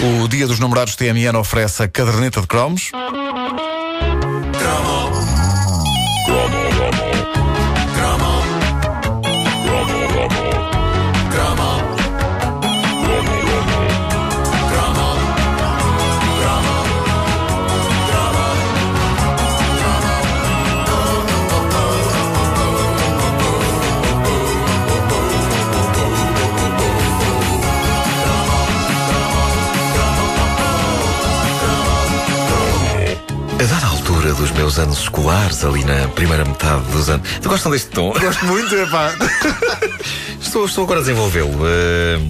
O Dia dos Namorados TMN oferece a caderneta de cromos. Dos meus anos escolares, ali na primeira metade dos anos. Tu gostam deste tom? Gosto muito, epá. Estou, estou agora a desenvolvê-lo. Eh,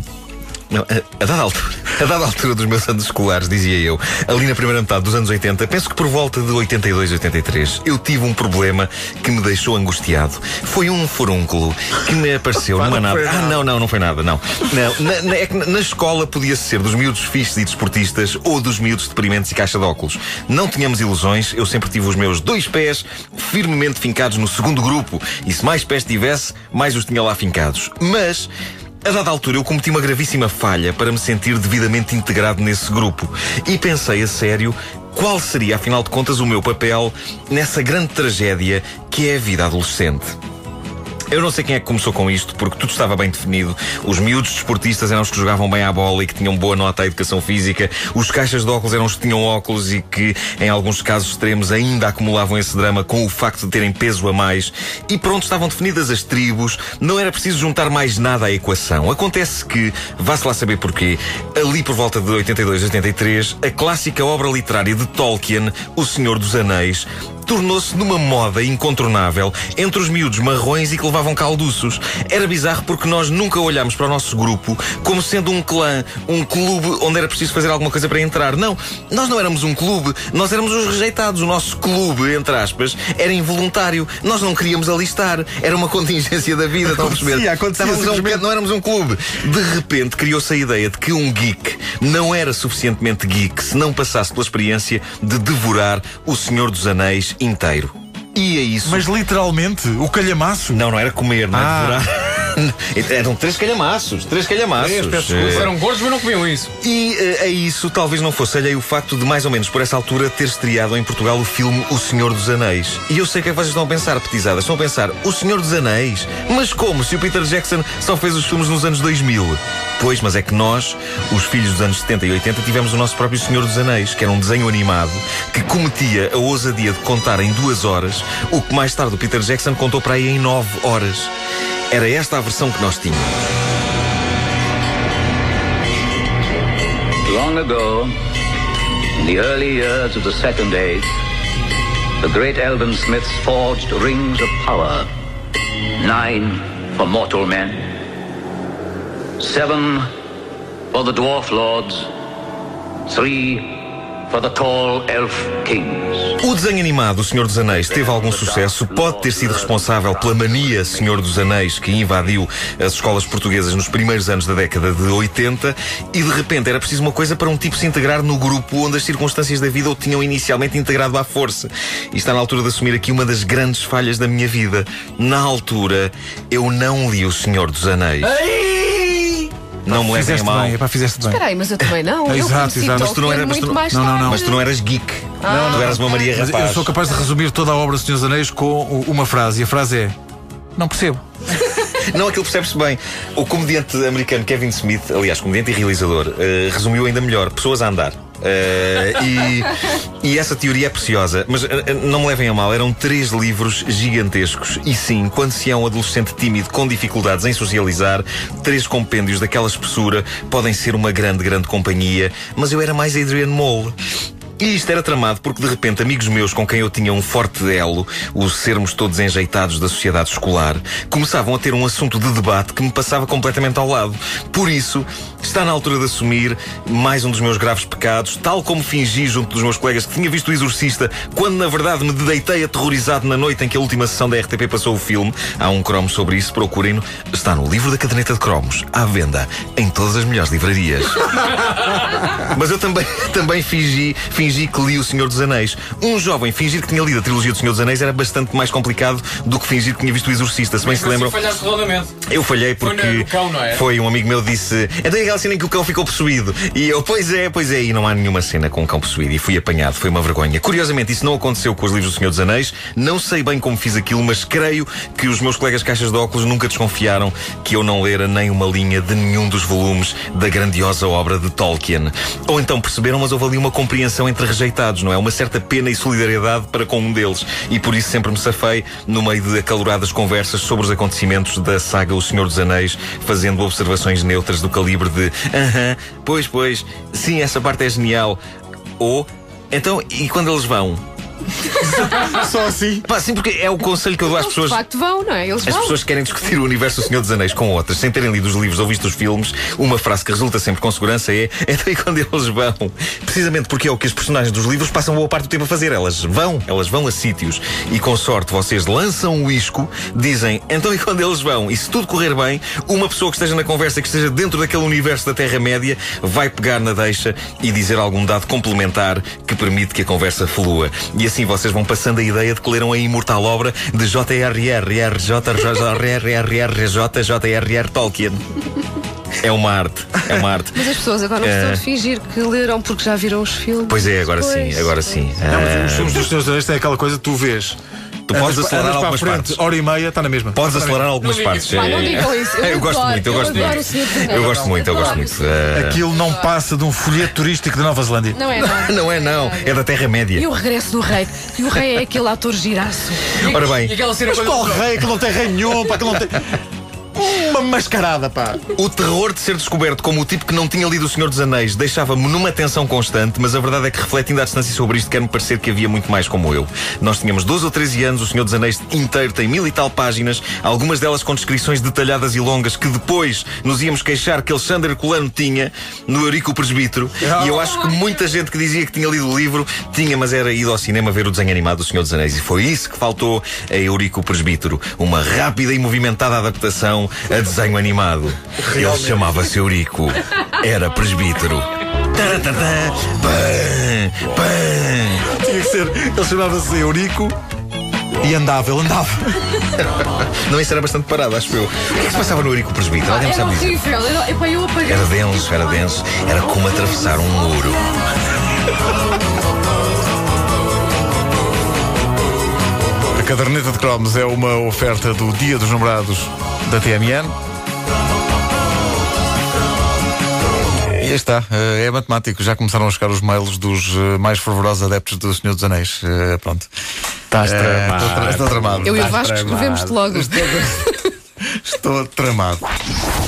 não, a, a dada altura, a dada altura dos meus anos escolares, dizia eu, ali na primeira metade dos anos 80, penso que por volta de 82, 83, eu tive um problema que me deixou angustiado. Foi um furúnculo que me apareceu numa não nada. Ah, não, não, não foi nada, não. Não, na, na- é que na- na escola podia ser dos miúdos fixes e desportistas ou dos miúdos deprimentes e caixa de óculos. Não tínhamos ilusões, eu sempre tive os meus dois pés firmemente fincados no segundo grupo. E se mais pés tivesse, mais os tinha lá fincados. Mas. A dada altura, eu cometi uma gravíssima falha para me sentir devidamente integrado nesse grupo. E pensei a sério qual seria, afinal de contas, o meu papel nessa grande tragédia que é a vida adolescente. Eu não sei quem é que começou com isto, porque tudo estava bem definido. Os miúdos desportistas eram os que jogavam bem à bola e que tinham boa nota à educação física. Os caixas de óculos eram os que tinham óculos e que, em alguns casos extremos, ainda acumulavam esse drama com o facto de terem peso a mais. E pronto, estavam definidas as tribos. Não era preciso juntar mais nada à equação. Acontece que, vá-se lá saber porquê, ali por volta de 82, 83, a clássica obra literária de Tolkien, O Senhor dos Anéis, tornou-se numa moda incontornável entre os miúdos marrões e que levavam calduços. Era bizarro porque nós nunca olhámos para o nosso grupo como sendo um clã, um clube onde era preciso fazer alguma coisa para entrar. Não, nós não éramos um clube, nós éramos os rejeitados. O nosso clube, entre aspas, era involuntário. Nós não queríamos alistar. Era uma contingência da vida, estão a perceber? Acontecia, acontecia, Estávamos a um não éramos um clube. De repente criou-se a ideia de que um geek não era suficientemente geek se não passasse pela experiência de devorar o Senhor dos Anéis inteiro. E é isso. Mas literalmente, o calhamaço. Não, não era comer, não Ah. era devorar. Eram três calhamaços, três calhamaços. Três, peço. Eh, Eram gordos, mas não comiam isso. e eh, a isso talvez não fosse alheio o facto de, mais ou menos por essa altura, ter estreado em Portugal o filme O Senhor dos Anéis. E eu sei que é que vocês estão a pensar, petizadas. Estão a pensar, O Senhor dos Anéis? Mas como? Se o Peter Jackson só fez os filmes nos anos 2000? Pois, mas é que nós, os filhos dos anos 70 e 80, tivemos o nosso próprio Senhor dos Anéis, que era um desenho animado que cometia a ousadia de contar em duas horas o que mais tarde o Peter Jackson contou para aí em nove horas. Era esta a versão que nós tínhamos. Long ago, in the early years of the Second Age, the great elven smiths forged rings of power. Nine for mortal men, seven for the dwarf lords, three O desenho animado O Senhor dos Anéis teve algum sucesso, pode ter sido responsável pela mania Senhor dos Anéis que invadiu as escolas portuguesas nos primeiros anos da década de 80 e de repente era preciso uma coisa para um tipo se integrar no grupo onde as circunstâncias da vida o tinham inicialmente integrado à força. E está na altura de assumir aqui uma das grandes falhas da minha vida. Na altura, eu não li O Senhor dos Anéis. Não me levem a Fizeste mal. bem, epá, fizeste bem. Espera aí, mas eu também não. eu Exato, conheci exato. Mas tu não Tolkien eras- mas tu muito não- mais não, não, tarde. não. Mas tu não eras geek. tu eras uma Maria Mas Rapaz. eu sou capaz de resumir toda a obra do Senhor dos Anéis com u- uma frase. E a frase é: Não percebo. Não, aquilo percebe-se bem. O comediante americano Kevin Smith, aliás, comediante e realizador, eh, resumiu ainda melhor: pessoas a andar. Eh, e, e essa teoria é preciosa, mas eh, não me levem a mal, eram três livros gigantescos. E sim, quando se é um adolescente tímido com dificuldades em socializar, três compêndios daquela espessura podem ser uma grande, grande companhia. Mas eu era mais Adrian Mole. E isto era tramado porque de repente amigos meus com quem eu tinha um forte elo, os sermos todos enjeitados da sociedade escolar, começavam a ter um assunto de debate que me passava completamente ao lado. Por isso, está na altura de assumir mais um dos meus graves pecados, tal como fingi junto dos meus colegas que tinha visto o Exorcista, quando na verdade me deitei aterrorizado na noite em que a última sessão da RTP passou o filme. Há um cromo sobre isso, procurem-no. Está no livro da caderneta de cromos, à venda, em todas as melhores livrarias. Mas eu também, também fingi, fingi fingi que li O Senhor dos Anéis. Um jovem fingir que tinha lido a trilogia do Senhor dos Anéis era bastante mais complicado do que fingir que tinha visto o Exorcista. Se bem se lembram. redondamente. Eu falhei porque Foi no cão, não é? foi um amigo meu que disse então é aquela cena em que o cão ficou possuído e eu, pois é, pois é, e não há nenhuma cena com um cão possuído e fui apanhado, foi uma vergonha Curiosamente isso não aconteceu com os livros do Senhor dos Anéis Não sei bem como fiz aquilo, mas creio que os meus colegas caixas de óculos nunca desconfiaram que eu não lera nem uma linha de nenhum dos volumes da grandiosa obra de Tolkien Ou então perceberam, mas houve ali uma compreensão entre rejeitados, não é? Uma certa pena e solidariedade para com um deles e por isso sempre me safei no meio de acaloradas conversas sobre os acontecimentos da saga O Senhor dos Anéis, fazendo observações neutras do calibre de aham, pois, pois, sim, essa parte é genial. Ou, então, e quando eles vão? Só assim. Pá, sim, porque é o conselho que eu dou às Eles pessoas. de facto vão, não é? Eles As vão. pessoas que querem discutir o universo do Senhor dos Anéis com outras, sem terem lido os livros ou visto os filmes, uma frase que resulta sempre com segurança é: então e quando eles vão? Precisamente porque é o que as personagens dos livros passam boa parte do tempo a fazer. Elas vão, elas vão a sítios e com sorte vocês lançam o isco, dizem então e quando eles vão? E se tudo correr bem, uma pessoa que esteja na conversa, que esteja dentro daquele universo da Terra-média, vai pegar na deixa e dizer algum dado complementar que permite que a conversa flua. E assim vocês vão passando a ideia de que leram a imortal obra de. J.R.R. Tolkien. É uma arte, é uma arte. Mas as pessoas agora não Eh, precisam de fingir que leram porque já viram os filmes. Pois é, agora sim, Pois. agora sim. Não, mas os filmes dos Senhores dos Anéis têm aquela coisa que tu vês. Tu podes Andas acelerar andas para algumas frente, partes. Hora e meia, está na mesma. Podes Está acelerar algumas Não partes. digam isso. Pá, não digam isso. Eu Eu gosto adoro, muito, eu eu gosto muito. Eu gosto muito, eu gosto muito. Aquilo não passa de um folheto turístico de Nova Zelândia. Não é, não. Não é, não. É da Terra-média. E o regresso do rei. E o rei é aquele ator giraço. Ora bem. E Mas qual rei que não tem rei nenhum, que não tem. Uma mascarada, pá. O terror de ser descoberto como o tipo que não tinha lido O Senhor dos Anéis deixava-me numa tensão constante, mas a verdade é que refletindo à distância sobre isto, quer-me parecer que havia muito mais como eu. Nós tínhamos 12 ou 13 anos, O Senhor dos Anéis inteiro tem mil e tal páginas, algumas delas com descrições detalhadas e longas que depois nos íamos queixar que Alexandre Herculano tinha no Eurico Presbítero. E eu acho que muita gente que dizia que tinha lido o livro tinha, mas era ido ao cinema ver o desenho animado do Senhor dos Anéis. E foi isso que faltou a Eurico Presbítero. Uma rápida e movimentada adaptação a desenho animado. Ele chamava-se Eurico. Era presbítero. Taratata, pã, pã. Tinha que ser. Ele chamava-se Eurico e andava, ele andava. Não, isso era bastante parado, acho eu. O que é que se passava no Eurico Presbítero? Alguém me Era sabe dizer? horrível. Era, epá, eu apaguei. Era denso, era denso. Era como atravessar um muro. Caderneta de cromos é uma oferta do Dia dos Namorados da TMN. E aí está, eh, é matemático. Já começaram a chegar os mails dos eh, mais fervorosos adeptos do Senhor dos Anéis. Eh, Pronto. Estás tramado. Estou tra- estou tramado. Eu e o Vasco tramado. escrevemos-te logo. Estou tramado.